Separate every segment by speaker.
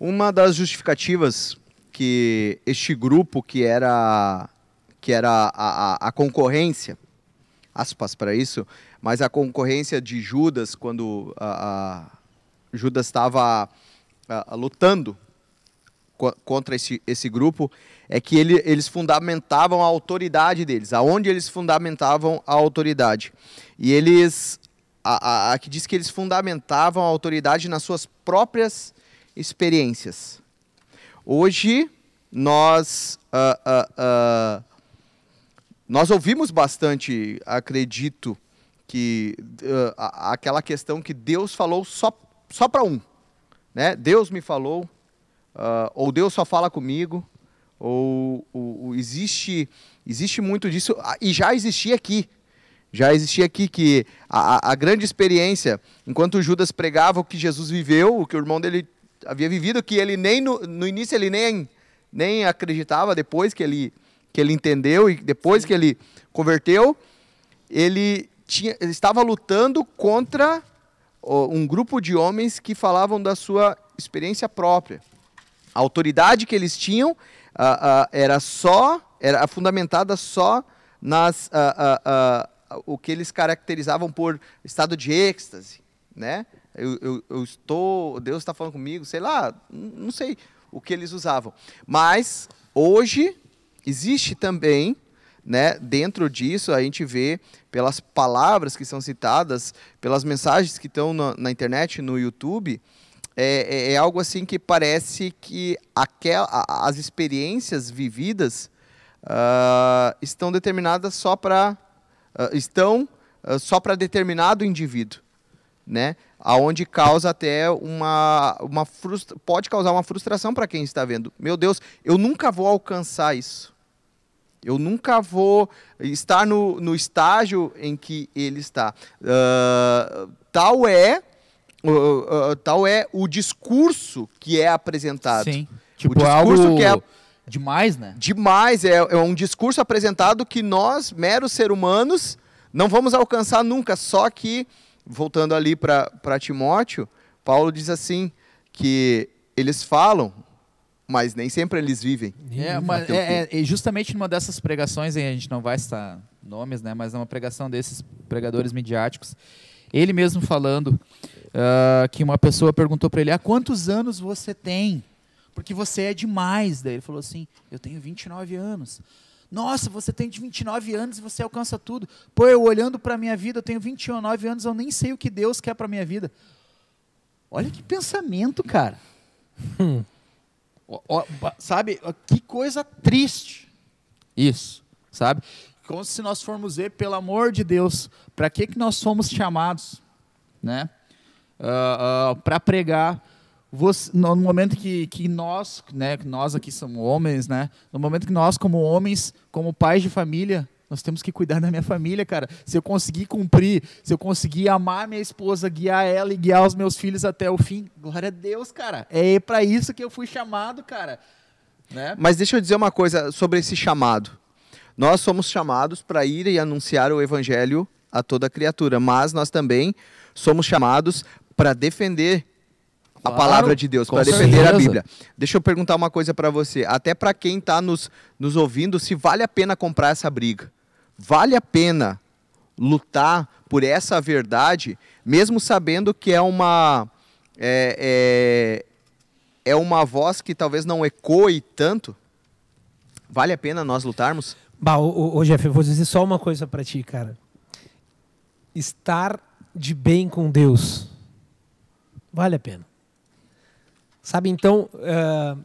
Speaker 1: Uma das justificativas que este grupo que era que era a, a, a concorrência, aspas para isso, mas a concorrência de Judas quando a, Judas estava lutando co contra esse, esse grupo é que ele, eles fundamentavam a autoridade deles, aonde eles fundamentavam a autoridade. E eles, a, a, a que diz que eles fundamentavam a autoridade nas suas próprias experiências. Hoje, nós, uh, uh, uh, nós ouvimos bastante, acredito, que aquela questão que Deus falou só, só para um. Né? Deus me falou, ou Deus só fala comigo, ou, ou, ou, existe, existe muito disso, e já existia aqui. Já existia aqui que a, a grande experiência, enquanto Judas pregava o que Jesus viveu, o que o irmão dele havia vivido, que ele nem no, no início ele nem, nem acreditava, depois que ele, que ele entendeu e depois que ele converteu, ele, tinha, ele estava lutando contra um grupo de homens que falavam da sua experiência própria. A autoridade que eles tinham era só, era fundamentada só nas o que eles caracterizavam por estado de êxtase, né? Eu, eu, eu estou, Deus está falando comigo, sei lá, não sei o que eles usavam. Mas hoje existe também, né, dentro disso a gente vê pelas palavras que são citadas, pelas mensagens que estão na, na internet, no YouTube, é, é, é, algo assim que parece que aquel, as experiências vividas uh, estão determinadas só para uh, estão uh, só para determinado indivíduo, né? Aonde causa até uma, uma frustra... pode causar uma frustração para quem está vendo. Meu Deus, eu nunca vou alcançar isso. Eu nunca vou estar no, no estágio em que ele está. Uh, tal é uh, uh, tal é o discurso que é apresentado.
Speaker 2: Sim. Tipo, o discurso algo... que é demais, né?
Speaker 1: Demais é, é um discurso apresentado que nós, meros seres humanos, não vamos alcançar nunca. Só que voltando ali para Timóteo, Paulo diz assim que eles falam, mas nem sempre eles vivem.
Speaker 2: É, uma, é, é, justamente numa dessas pregações, a gente não vai citar nomes, né, mas é uma pregação desses pregadores midiáticos, ele mesmo falando uh, que uma pessoa perguntou para ele: há quantos anos você tem? Porque você é demais. Daí ele falou assim: eu tenho 29 anos. Nossa, você tem de 29 anos e você alcança tudo. Pô, eu olhando para a minha vida, eu tenho 29 anos, eu nem sei o que Deus quer para a minha vida. Olha que pensamento, cara. Hum. sabe, que coisa triste. Isso, sabe? Como se nós formos ver, pelo amor de Deus, para que, que nós somos chamados, né? Uh, uh, para pregar você, no momento que, que nós, né, nós aqui somos homens, né, no momento que nós como homens, como pais de família, nós temos que cuidar da minha família, cara. Se eu conseguir cumprir, se eu conseguir amar minha esposa, guiar ela e guiar os meus filhos até o fim, glória a Deus, cara. É para isso que eu fui chamado, cara. Né?
Speaker 1: Mas deixa eu dizer uma coisa sobre esse chamado. Nós somos chamados para ir e anunciar o evangelho a toda criatura, mas nós também somos chamados para defender a palavra de Deus, para defender a Bíblia. Deixa eu perguntar uma coisa para você, até para quem está nos, nos ouvindo, se vale a pena comprar essa briga. Vale a pena lutar por essa verdade, mesmo sabendo que é uma é, é, é uma voz que talvez não ecoe tanto? Vale a pena nós lutarmos?
Speaker 3: Bah, ô, ô, Jeff, eu vou dizer só uma coisa para ti, cara. Estar de bem com Deus vale a pena. Sabe, então, uh,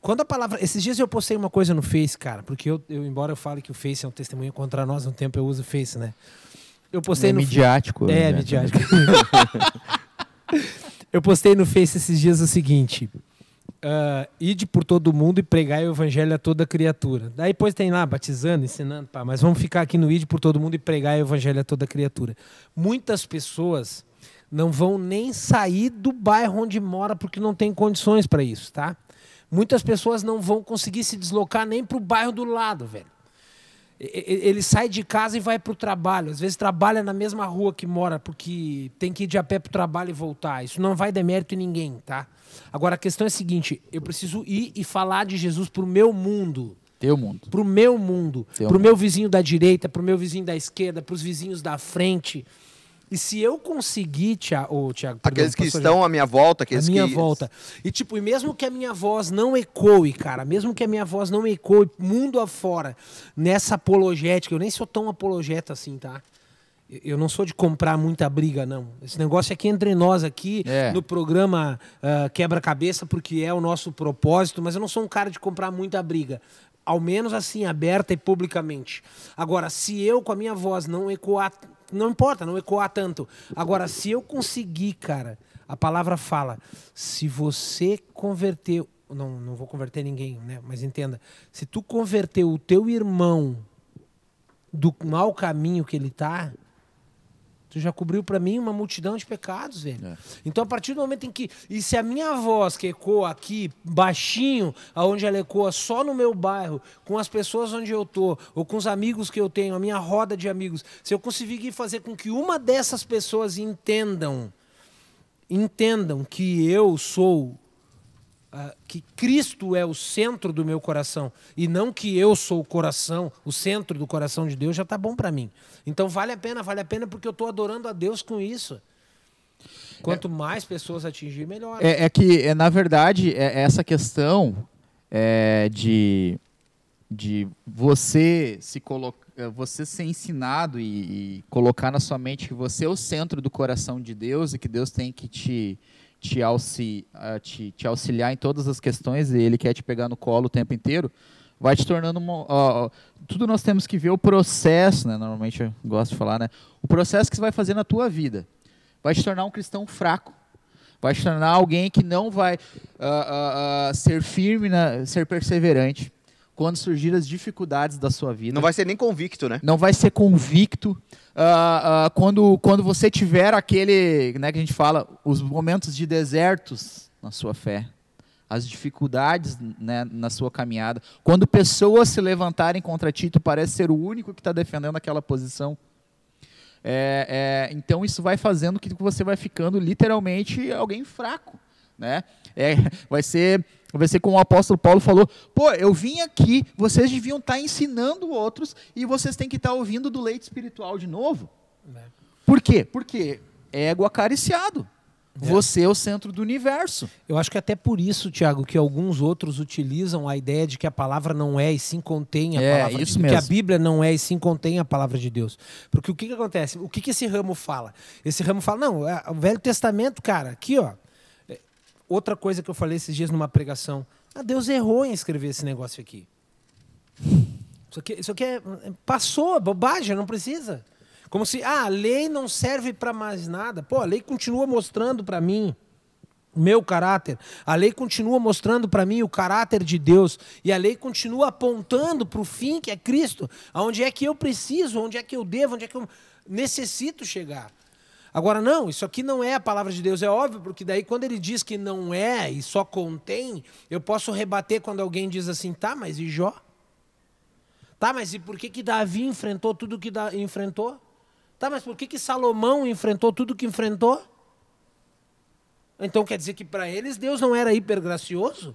Speaker 3: quando a palavra. Esses dias eu postei uma coisa no Face, cara, porque eu, eu, embora eu fale que o Face é um testemunho contra nós, no tempo eu uso o Face, né?
Speaker 2: Eu postei é no. Midiático.
Speaker 3: É, né? midiático. eu postei no Face esses dias o seguinte. Uh, ide por todo mundo e pregar o evangelho a toda criatura. Daí depois tem lá, batizando, ensinando, pá, mas vamos ficar aqui no ide por todo mundo e pregar o evangelho a toda criatura. Muitas pessoas não vão nem sair do bairro onde mora porque não tem condições para isso, tá? Muitas pessoas não vão conseguir se deslocar nem para o bairro do lado, velho. Ele sai de casa e vai pro trabalho. Às vezes trabalha na mesma rua que mora, porque tem que ir de a pé pro trabalho e voltar. Isso não vai demérito em ninguém, tá? Agora a questão é a seguinte: eu preciso ir e falar de Jesus pro meu mundo.
Speaker 2: Teu mundo.
Speaker 3: Pro meu mundo. Pro
Speaker 2: mundo.
Speaker 3: meu vizinho da direita, pro meu vizinho da esquerda, pros vizinhos da frente. E se eu conseguir, Tiago, ô, Tiago,
Speaker 1: Aqueles que estão à minha volta,
Speaker 3: à
Speaker 1: aqueles
Speaker 3: minha
Speaker 1: que...
Speaker 3: volta. E tipo, e mesmo que a minha voz não ecoe, cara, mesmo que a minha voz não ecoe mundo afora, nessa apologética, eu nem sou tão apologeta assim, tá? Eu- não sou de comprar muita briga, não. Esse negócio aqui entre nós aqui,
Speaker 2: É.
Speaker 3: no programa ah, Quebra-Cabeça, porque é o nosso propósito, mas eu não sou um cara de comprar muita briga. Ao menos assim, aberta e publicamente. Agora, se eu com a minha voz não ecoar, não importa, não ecoar tanto. Agora, se eu conseguir, cara, a palavra fala, se você converter, não, não vou converter ninguém, né? Mas entenda, se tu converter o teu irmão do mau caminho que ele tá, tu já cobriu para mim uma multidão de pecados, velho.
Speaker 2: É.
Speaker 3: Então, a partir do momento em que. E se a minha voz que ecoa aqui, baixinho, aonde ela ecoa só no meu bairro, com as pessoas onde eu tô, ou com os amigos que eu tenho, a minha roda de amigos, se eu conseguir fazer com que uma dessas pessoas entendam, entendam que eu sou. Ah, que Cristo é o centro do meu coração e não que eu sou o coração, o centro do coração de Deus, já tá bom para mim. Então vale a pena, vale a pena porque eu tô adorando a Deus com isso. Quanto mais pessoas atingir, melhor.
Speaker 2: É, é que, é, na verdade, é, essa questão é, de, de você se colocar, você ser ensinado e, e colocar na sua mente que você é o centro do coração de Deus e que Deus tem que te, te, auxi, ah, te, te auxiliar em todas as questões e Ele quer te pegar no colo o tempo inteiro, vai te tornando uma, tudo nós temos que ver o processo, né? Normalmente eu gosto de falar, né? O processo que você vai fazer na tua vida vai te tornar um cristão fraco. Vai te tornar alguém que não vai ah, ah, ah, ser firme, na- ser perseverante quando surgir as dificuldades da sua vida.
Speaker 1: Não vai ser nem convicto, né?
Speaker 2: Não vai ser convicto. ah, ah, quando, quando você tiver aquele, né, que a gente fala, os momentos de desertos na sua fé, as dificuldades né, na sua caminhada, quando pessoas se levantarem contra ti, tu parece ser o único que está defendendo aquela posição. É, é, então isso vai fazendo que você vai ficando literalmente alguém fraco, né? É, vai ser vai ser como o apóstolo Paulo falou, pô, eu vim aqui, vocês deviam estar ensinando outros e vocês têm que estar ouvindo do leite espiritual de novo.
Speaker 3: Né?
Speaker 2: Por quê? Porque ego acariciado.
Speaker 3: É.
Speaker 2: Você é o centro do universo.
Speaker 3: Eu acho que até por isso, Tiago, que alguns outros utilizam a ideia de que a palavra não é e sim contém a
Speaker 2: É,
Speaker 3: palavra
Speaker 2: isso
Speaker 3: de Deus. Que a. Bíblia não é e sim contém a palavra de Deus. Porque o que, que acontece? O que, que esse ramo fala? Esse ramo fala, não, é, o Velho Testamento, cara, aqui, ó. É, Outra coisa que eu falei esses dias numa pregação. Ah, Deus errou em escrever esse negócio aqui. Isso aqui, isso aqui é, passou, é bobagem, não precisa. Como se, ah, a lei não serve para mais nada. Pô, a lei continua mostrando para mim o meu caráter. A lei continua mostrando para mim o caráter de Deus. E a lei continua apontando para o fim, que é Cristo. Aonde é que eu preciso, onde é que eu devo, onde é que eu necessito chegar. Agora, não, isso aqui não é a palavra de Deus, é óbvio, porque daí quando ele diz que não é e só contém, eu posso rebater quando alguém diz assim, tá, mas e Jó? Tá, mas e por que, que Davi enfrentou tudo que da, enfrentou? Tá, mas por que, que Salomão enfrentou tudo que enfrentou? Então quer dizer que para eles Deus não era hiper gracioso?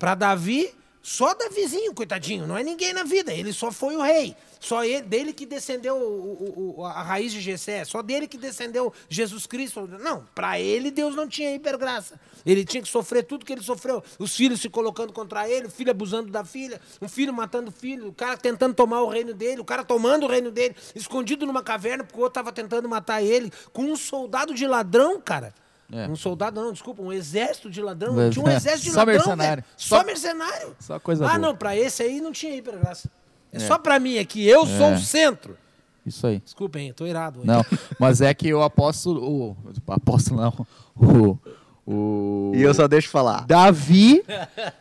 Speaker 3: Para Davi, só Davizinho, coitadinho, não é ninguém na vida, ele só foi o rei. Só ele, dele que descendeu o- o- a raiz de Jessé, só dele que descendeu Jesus Cristo. Não, para ele Deus não tinha hipergraça. Ele tinha que sofrer tudo que ele sofreu. Os filhos se colocando contra ele, o filho abusando da filha, um filho matando o filho, o cara tentando tomar o reino dele, o cara tomando o reino dele, escondido numa caverna porque o outro estava tentando matar ele, com um soldado de ladrão, cara.
Speaker 2: É.
Speaker 3: Um soldado, não, desculpa, um exército de ladrão.
Speaker 2: Um
Speaker 3: Tinha um
Speaker 2: exército.
Speaker 3: de
Speaker 2: Só
Speaker 3: ladrão.
Speaker 2: mercenário.
Speaker 3: Só,
Speaker 2: Só-
Speaker 3: mercenário.
Speaker 2: só coisa
Speaker 3: Ah,
Speaker 2: boa.
Speaker 3: não, pra esse aí não tinha hipergraça. É, só pra mim aqui, eu sou o centro.
Speaker 2: Isso aí.
Speaker 3: Desculpem, tô irado. hoje.
Speaker 2: Não, mas é que o apóstolo, o, o apóstolo não, o, o
Speaker 1: E eu só deixo falar.
Speaker 2: Davi,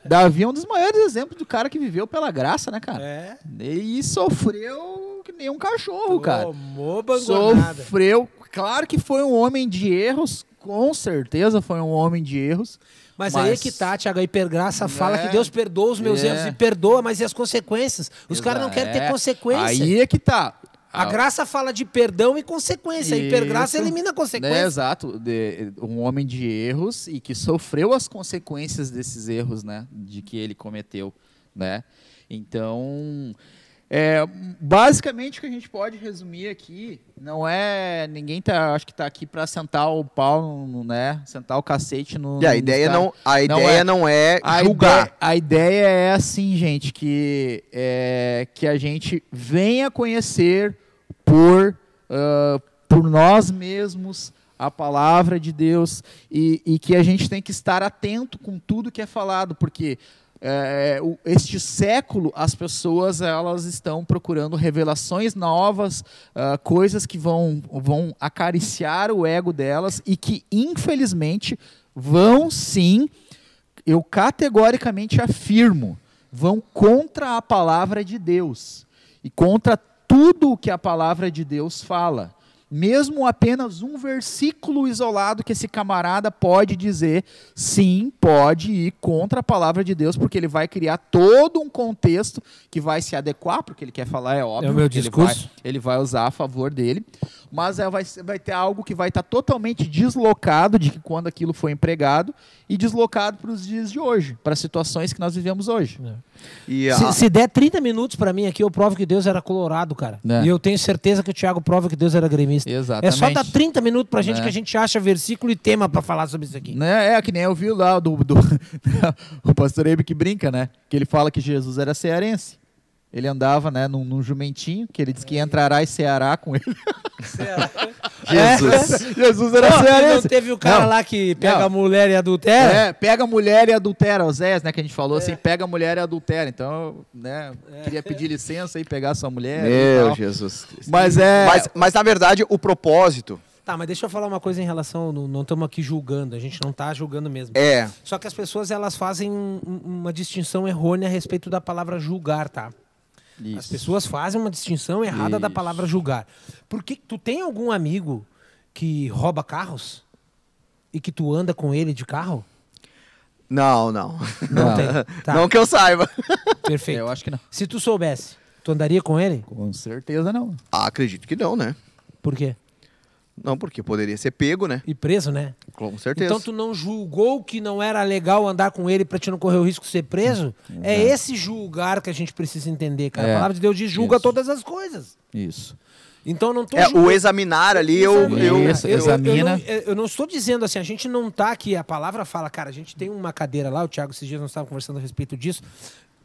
Speaker 2: Davi é um dos maiores exemplos do cara que viveu pela graça, né, cara?
Speaker 3: É.
Speaker 2: E sofreu que nem um cachorro, cara.
Speaker 3: Tomou.
Speaker 2: Sofreu. Claro que foi um homem de erros, com certeza foi um homem de erros.
Speaker 3: Mas,
Speaker 2: Mas-
Speaker 3: aí é que tá, Tiago. A hipergraça fala
Speaker 2: É.
Speaker 3: que Deus perdoa os meus
Speaker 2: É.
Speaker 3: erros e perdoa, mas e as consequências? Os caras não querem ter
Speaker 2: É.
Speaker 3: consequência.
Speaker 2: Aí é que tá.
Speaker 3: A graça fala de perdão e consequência. A hipergraça
Speaker 2: Isso.
Speaker 3: elimina a
Speaker 2: Né,
Speaker 3: consequência.
Speaker 2: exato, de, um homem de erros e que sofreu as consequências desses erros, né, de que ele cometeu, né? Então, é, basicamente o que a gente pode resumir aqui não é ninguém tá, acho que tá aqui para sentar o pau, no, né, sentar o cacete no.
Speaker 1: E a ideia não, a
Speaker 2: Não
Speaker 1: ideia
Speaker 2: é.
Speaker 1: não é
Speaker 2: A
Speaker 1: julgar.
Speaker 2: ideia, a ideia é assim, gente, que, é, que a gente venha conhecer por, ah, por nós mesmos a palavra de Deus e, e que a gente tem que estar atento com tudo que é falado, porque é, o- este século as pessoas elas estão procurando revelações novas, ah, coisas que vão, vão acariciar o ego delas e que infelizmente vão sim eu categoricamente afirmo, vão contra a palavra de Deus e contra tudo o que a palavra de Deus fala. Mesmo apenas um versículo isolado que esse camarada pode dizer, sim, pode ir contra a palavra de Deus, porque ele vai criar todo um contexto que vai se adequar, porque ele quer falar, é óbvio.
Speaker 3: É o meu
Speaker 2: que ele
Speaker 3: discurso.
Speaker 2: vai- ele vai usar a favor dele, mas é, vai, vai ter algo que vai estar totalmente deslocado de que quando aquilo foi empregado e deslocado para os dias de hoje, para as situações que nós vivemos hoje.
Speaker 1: E a-
Speaker 3: Se, se der 30 minutos pra mim aqui, eu provo que Deus era colorado, cara.
Speaker 2: Né.
Speaker 3: E eu tenho certeza que o Thiago prova que Deus era gremista.
Speaker 2: Exatamente.
Speaker 3: É só dar 30 minutos pra gente
Speaker 2: Né.
Speaker 3: que a gente acha versículo e tema pra falar sobre isso aqui.
Speaker 2: Né? É que nem eu vi lá do, do o pastor Eibe que brinca, né? Que ele fala que Jesus era cearense. Ele andava, né, num, num jumentinho, que ele disse que entrará e ceará com ele.
Speaker 1: Jesus.
Speaker 2: Jesus era
Speaker 3: Não, não
Speaker 2: cearense.
Speaker 3: teve o cara
Speaker 2: Não.
Speaker 3: lá que pega
Speaker 2: Não.
Speaker 3: a mulher e adultera?
Speaker 2: É, pega a mulher e adultera, o Zé, né, que a gente falou assim, pega a mulher e adultera. Então, né, queria pedir licença e pegar sua mulher
Speaker 1: Meu. Jesus Cristo.
Speaker 2: Mas é...
Speaker 1: Mas, mas na verdade, o propósito
Speaker 3: Tá, mas deixa eu falar uma coisa em relação. Não não estamos aqui julgando, a gente não tá julgando mesmo.
Speaker 1: é.
Speaker 3: Só que as pessoas elas fazem um- uma distinção errônea a respeito da palavra julgar, tá? As
Speaker 2: Isso.
Speaker 3: pessoas fazem uma distinção errada da
Speaker 2: Isso.
Speaker 3: palavra julgar. Porque tu tem algum amigo que rouba carros? E que tu anda com ele de carro?
Speaker 1: Não, não.
Speaker 3: Não
Speaker 2: Não.
Speaker 3: tem. Tá,
Speaker 1: Não que eu saiba.
Speaker 3: perfeito.
Speaker 2: Eu acho que não.
Speaker 3: Se tu soubesse, tu andaria com ele?
Speaker 2: Com certeza não.
Speaker 1: Ah, acredito que não, né?
Speaker 3: Por quê?
Speaker 1: Não, porque poderia ser pego, né?
Speaker 3: E preso, né?
Speaker 1: Com certeza.
Speaker 3: Então tu não julgou que não era legal andar com ele pra te não correr o risco de ser preso? É esse julgar que a gente precisa entender, cara.
Speaker 2: É.
Speaker 3: A palavra de Deus diz julga
Speaker 2: Isso.
Speaker 3: todas as coisas.
Speaker 2: Isso.
Speaker 3: Então não tô
Speaker 1: é,
Speaker 3: julgando.
Speaker 1: o examinar ali, eu,
Speaker 3: Examina.
Speaker 1: eu,
Speaker 2: Isso,
Speaker 3: Eu- eu-
Speaker 2: examina.
Speaker 3: Eu, não, eu não estou dizendo assim, a gente não tá aqui, a palavra fala, cara, a gente tem uma cadeira lá, o Thiago esses dias nós estávamos conversando a respeito disso,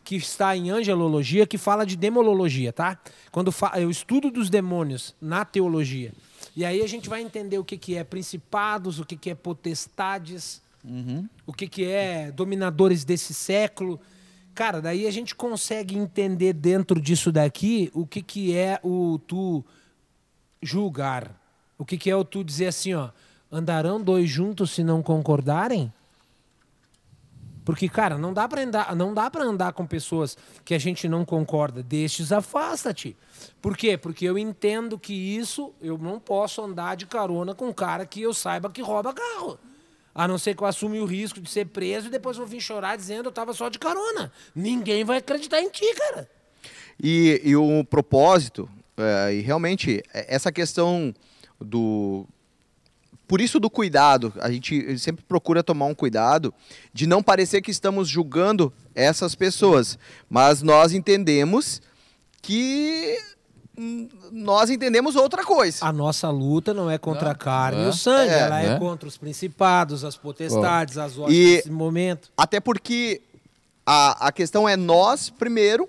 Speaker 3: que está em angelologia, que fala de demolologia, tá? Quando é o estudo dos demônios na teologia. E aí a gente vai entender o que, que é principados, o que, que é potestades, o que, que é dominadores desse século. Cara, daí a gente consegue entender dentro disso daqui o que, que é o tu julgar. O que, que é o tu dizer assim, ó, andarão dois juntos se não concordarem? Porque, cara, não dá para andar, não dá para andar com pessoas que a gente não concorda. Destes afasta-te. Por quê? Porque eu entendo que isso eu não posso andar de carona com um cara que eu saiba que rouba carro. A não ser que eu assume o risco de ser preso e depois vou vir chorar dizendo eu tava só de carona. Ninguém vai acreditar em ti, cara.
Speaker 1: E, e o propósito, é, e realmente, é, essa questão do. Por isso do cuidado, a gente sempre procura tomar um cuidado de não parecer que estamos julgando essas pessoas, mas nós entendemos que hum, nós entendemos outra coisa.
Speaker 3: A nossa luta não é contra a
Speaker 2: Não,
Speaker 3: carne e
Speaker 2: é.
Speaker 3: o sangue,
Speaker 1: É,
Speaker 3: ela é
Speaker 2: né?
Speaker 3: contra os principados, as potestades, as hostes
Speaker 1: E-
Speaker 3: desse momento.
Speaker 1: Até porque a, a questão é nós, primeiro,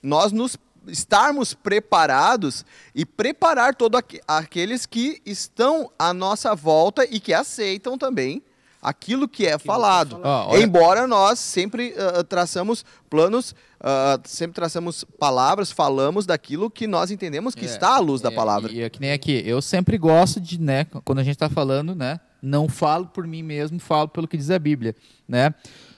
Speaker 1: nós nos estarmos preparados e preparar todos aqueles que estão à nossa volta e que aceitam também aquilo que é falado.
Speaker 2: Ó, olha-
Speaker 1: Embora nós sempre ah, traçamos planos, ah, sempre traçamos palavras, falamos daquilo que nós entendemos que
Speaker 2: É,
Speaker 1: está à luz da
Speaker 2: É,
Speaker 1: palavra.
Speaker 2: E, é que nem aqui, eu sempre gosto de, né, quando a gente está falando, né, não falo por mim mesmo, falo pelo que diz a Bíblia, né?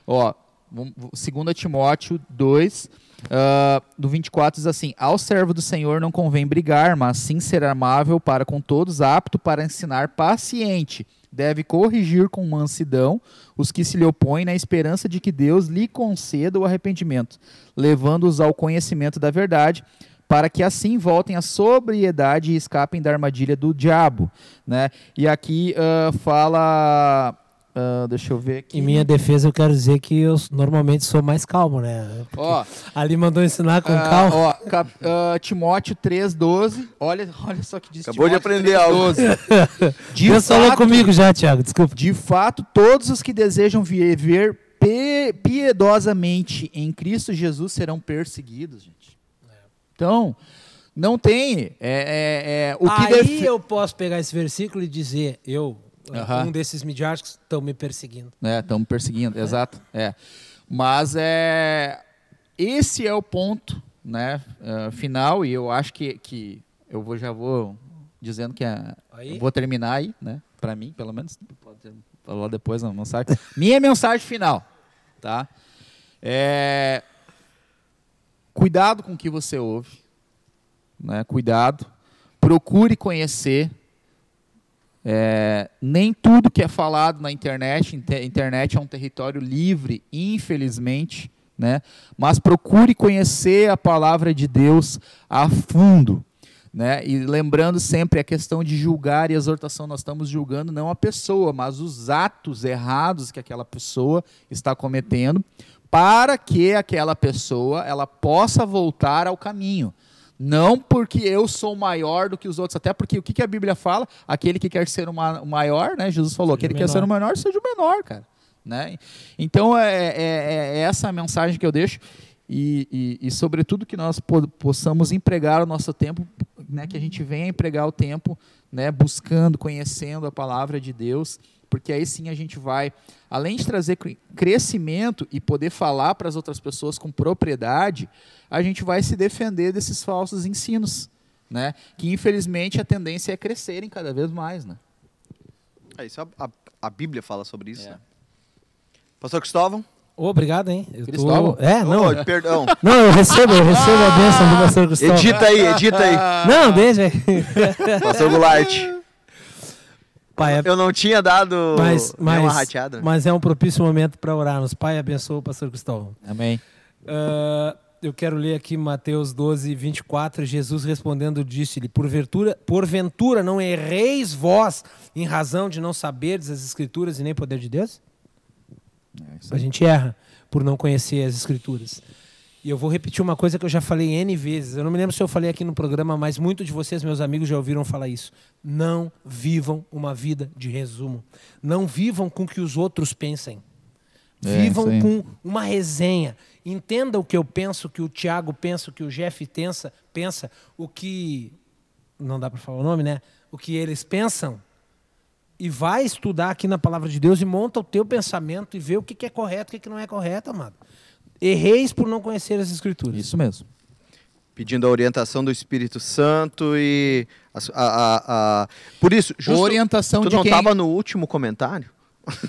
Speaker 2: Ó, 2 Timóteo 2, ah, do 24 diz assim: Ao servo do Senhor não convém brigar, mas sim ser amável para com todos, apto para ensinar, paciente, deve corrigir com mansidão os que se lhe opõem, na esperança de que Deus lhe conceda o arrependimento, levando-os ao conhecimento da verdade, para que assim voltem à sobriedade e escapem da armadilha do diabo. Né? E aqui uh, fala Uh, deixa eu ver aqui.
Speaker 3: Em minha defesa, eu quero dizer que eu normalmente sou mais calmo, né?
Speaker 2: Ó,
Speaker 3: ali mandou ensinar com
Speaker 2: uh,
Speaker 3: calma.
Speaker 2: ó, cap, uh, Timóteo 3,12. Olha, olha só que diz
Speaker 1: Acabou de
Speaker 2: Timóteo
Speaker 1: aprender algo.
Speaker 2: 3,12. De
Speaker 3: Deus falou
Speaker 2: fato,
Speaker 3: comigo já, Thiago, desculpa.
Speaker 2: De fato, todos os que desejam viver piedosamente em Cristo Jesus serão perseguidos, gente. Então, não tem. É, é- é, o que
Speaker 3: Aí
Speaker 2: defe-
Speaker 3: eu posso pegar esse versículo e dizer, eu, Um desses midiáticos, estão me perseguindo.
Speaker 2: É, estamos perseguindo, exato. É. Mas é, esse é o ponto né, eh, final, e eu acho que, que eu vou, já vou dizendo que é, eu vou terminar aí, né? Para mim, pelo menos. Pode falar depois na mensagem. Minha mensagem final, tá? É, cuidado com o que você ouve, né? Cuidado. Procure conhecer é, nem tudo que é falado na internet, inte- internet é um território livre, infelizmente, né? Mas procure conhecer a palavra de Deus a fundo, né? E lembrando sempre a questão de julgar e exortação, nós estamos julgando não a pessoa, mas os atos errados que aquela pessoa está cometendo, para que aquela pessoa ela possa voltar ao caminho. Não porque eu sou maior do que os outros, até porque o que, que a Bíblia fala? Aquele que quer ser o ma- o maior, né? Jesus falou,
Speaker 3: Seja
Speaker 2: aquele que quer ser o
Speaker 3: menor.
Speaker 2: seja o menor, cara. Né? Então é, é- é essa a mensagem que eu deixo e, e, e, sobretudo que nós po- possamos empregar o nosso tempo, né? Que a gente venha empregar o tempo, né? Buscando, conhecendo a palavra de Deus, porque aí sim a gente vai, além de trazer cre- crescimento e poder falar para as outras pessoas com propriedade, a gente vai se defender desses falsos ensinos, né? Que infelizmente a tendência é crescerem cada vez mais, né?
Speaker 1: É isso, a, a- a Bíblia fala sobre isso.
Speaker 2: É.
Speaker 1: né? Pastor Cristóvão?
Speaker 3: Ô, obrigado, hein? Eu tô-
Speaker 2: Cristóvão?
Speaker 3: É, não.
Speaker 1: Ô, perdão.
Speaker 3: Não, eu recebo, eu recebo a bênção do pastor Cristóvão.
Speaker 1: Edita aí, edita aí.
Speaker 3: Não, deixa aí.
Speaker 1: Pastor Goulart.
Speaker 3: Pai,
Speaker 1: Eu não tinha dado
Speaker 3: mas, mas,
Speaker 1: rateada.
Speaker 3: mas é um propício momento para orarmos. Pai, abençoa o pastor Cristóvão.
Speaker 2: Amém.
Speaker 3: Ah, eu quero ler aqui Mateus 12, 24. Jesus respondendo disse-lhe: porventura, porventura não erreis vós em razão de não saberdes as Escrituras e nem o poder de Deus?
Speaker 2: É
Speaker 3: A gente erra por não conhecer as Escrituras. E eu vou repetir uma coisa que eu já falei N vezes. Eu não me lembro se eu falei aqui no programa, mas muitos de vocês, meus amigos, já ouviram falar isso. Não vivam uma vida de resumo. Não vivam com o que os outros pensem.
Speaker 2: É,
Speaker 3: Vivam
Speaker 2: aí.
Speaker 3: com uma resenha. Entenda o que eu penso, o que o Tiago pensa, o que o Jeff pensa, pensa, o que. Não dá para falar o nome, né? O que eles pensam. E vai estudar aqui na palavra de Deus e monta o teu pensamento e vê o que é correto e o que que não é correto, amado. Erreis por não conhecer as Escrituras.
Speaker 2: Isso mesmo.
Speaker 1: Pedindo a orientação do Espírito Santo e. A, a- a- a- Por isso, justo,
Speaker 2: Orientação
Speaker 1: tu
Speaker 2: de
Speaker 1: não
Speaker 2: quem?
Speaker 1: estava no último comentário?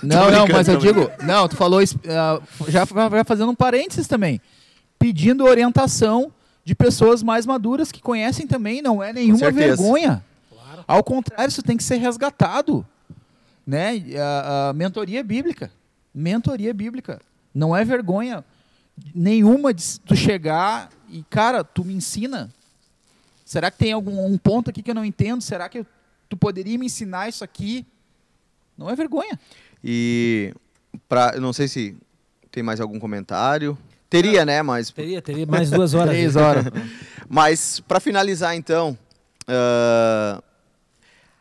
Speaker 2: Não, não, mas eu digo, não, tu falou isso, ah, já, já fazendo um parênteses também, pedindo orientação de pessoas mais maduras que conhecem também, não é nenhuma vergonha.
Speaker 3: Claro.
Speaker 2: Ao contrário, isso tem que ser resgatado, né? A, a mentoria bíblica, mentoria bíblica, não é vergonha nenhuma de tu chegar e cara, tu me ensina. Será que tem algum um ponto aqui que eu não entendo? Será que eu- tu poderia me ensinar isso aqui? Não é vergonha.
Speaker 1: E. Pra, eu não sei se tem mais algum comentário. Teria, né? Mas,
Speaker 3: Teria, teria mais duas horas.
Speaker 2: Três horas.
Speaker 1: mas para finalizar, então. ah,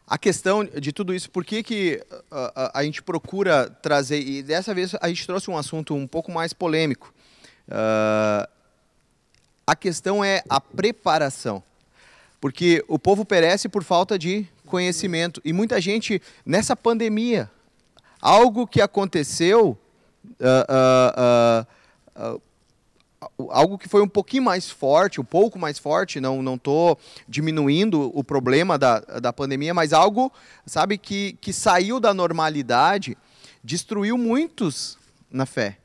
Speaker 1: a questão de tudo isso, por que, que ah, ah, a gente procura trazer. E dessa vez a gente trouxe um assunto um pouco mais polêmico. Ah, a questão é a preparação. Porque o povo perece por falta de conhecimento. E muita gente, nessa pandemia, algo que aconteceu, ah, ah, algo que foi um pouquinho mais forte, um pouco mais forte, não não estou diminuindo o problema da, da pandemia, mas algo, sabe, que, que saiu da normalidade, destruiu muitos na fé.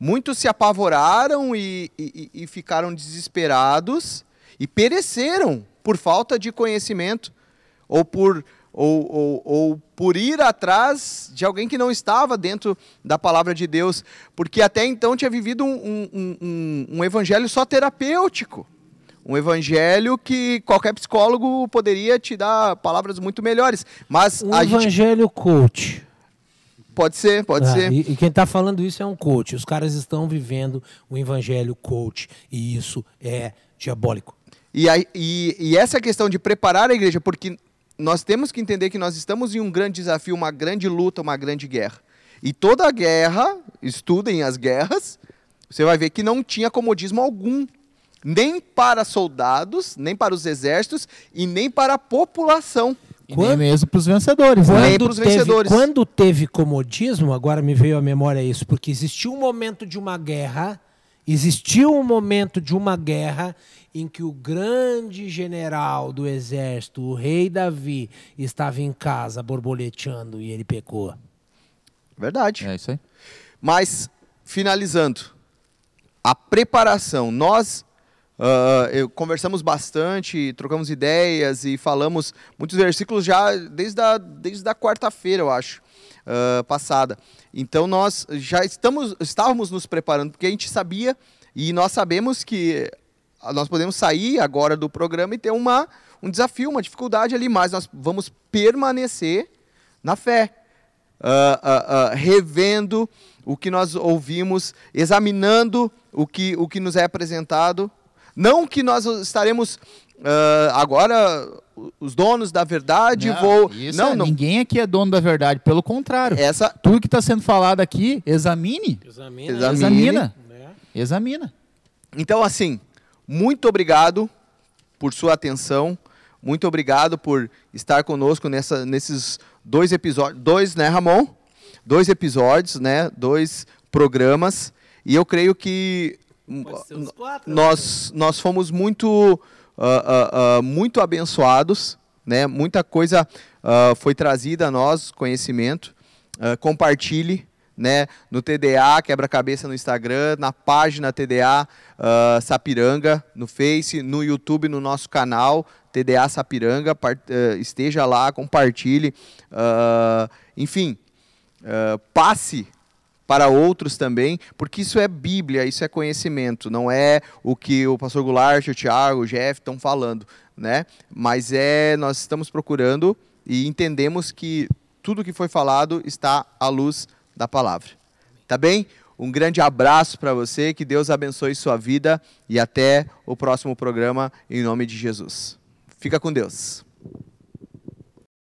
Speaker 1: Muitos se apavoraram e, e, e ficaram desesperados e pereceram por falta de conhecimento ou por, ou, ou, ou por ir atrás de alguém que não estava dentro da palavra de Deus, porque até então tinha vivido um, um, um, um evangelho só terapêutico. Um evangelho que qualquer psicólogo poderia te dar palavras muito melhores. Mas
Speaker 3: Um
Speaker 1: a gente.
Speaker 3: evangelho coach.
Speaker 1: Pode ser, pode
Speaker 3: Ah,
Speaker 1: ser.
Speaker 3: E, e quem está falando isso é um coach. Os caras estão vivendo o evangelho coach. E isso é diabólico.
Speaker 1: E, aí, e, e essa questão de preparar a igreja, porque nós temos que entender que nós estamos em um grande desafio, uma grande luta, uma grande guerra. E toda guerra, estudem as guerras, você vai ver que não tinha comodismo algum. Nem para soldados, nem para os exércitos e nem para a população.
Speaker 2: E
Speaker 3: Quando-
Speaker 2: nem mesmo para os vencedores. né?
Speaker 3: Quando
Speaker 1: pros
Speaker 3: teve,
Speaker 1: vencedores.
Speaker 3: quando teve comodismo, agora me veio à memória isso, porque existiu um momento de uma guerra, existiu um momento de uma guerra em que o grande general do exército, o rei Davi, estava em casa borboleteando e ele pecou.
Speaker 1: Verdade.
Speaker 2: É isso aí.
Speaker 1: Mas, finalizando, a preparação. Nós ah, eu- conversamos bastante, trocamos ideias e falamos muitos versículos já desde a, desde a quarta-feira, eu acho, ah, passada. Então, nós já estamos, estávamos nos preparando, porque a gente sabia e nós sabemos que nós podemos sair agora do programa e ter uma, um desafio, uma dificuldade ali, mas nós vamos permanecer na fé ah, revendo o que nós ouvimos, examinando o que, o que nos é apresentado. Não que nós estaremos ah, agora os donos da verdade,
Speaker 2: Não,
Speaker 1: vou.
Speaker 2: isso
Speaker 1: não,
Speaker 2: é-
Speaker 1: não.
Speaker 2: Ninguém aqui é dono da verdade. Pelo contrário.
Speaker 1: Essa.
Speaker 2: Tudo que está sendo falado aqui, examine.
Speaker 3: Examina.
Speaker 1: Examine.
Speaker 2: Examina.
Speaker 3: né?
Speaker 2: Examina.
Speaker 1: Então, assim, muito obrigado por sua atenção. Muito obrigado por estar conosco nessa, nesses dois episódios. Dois, né, Ramon? Dois episódios, né? Dois programas. E eu creio que
Speaker 3: quatro,
Speaker 1: nós, nós fomos muito, ah, ah, ah, muito abençoados, né? Muita coisa foi trazida a nós, conhecimento. Compartilhe, né? No TDA Quebra-Cabeça no Instagram, na página TDA Sapiranga no Face, no YouTube, no nosso canal TDA Sapiranga. Par- ah, esteja lá, compartilhe. Enfim, passe para outros também, porque isso é Bíblia, isso é conhecimento, não é o que o pastor Goulart, o Tiago, o Jeff estão falando, né? Mas é, nós estamos procurando e entendemos que tudo que foi falado está à luz da palavra. Tá bem? Um grande abraço para você, que Deus abençoe sua vida e até o próximo programa em nome de Jesus. Fica com Deus.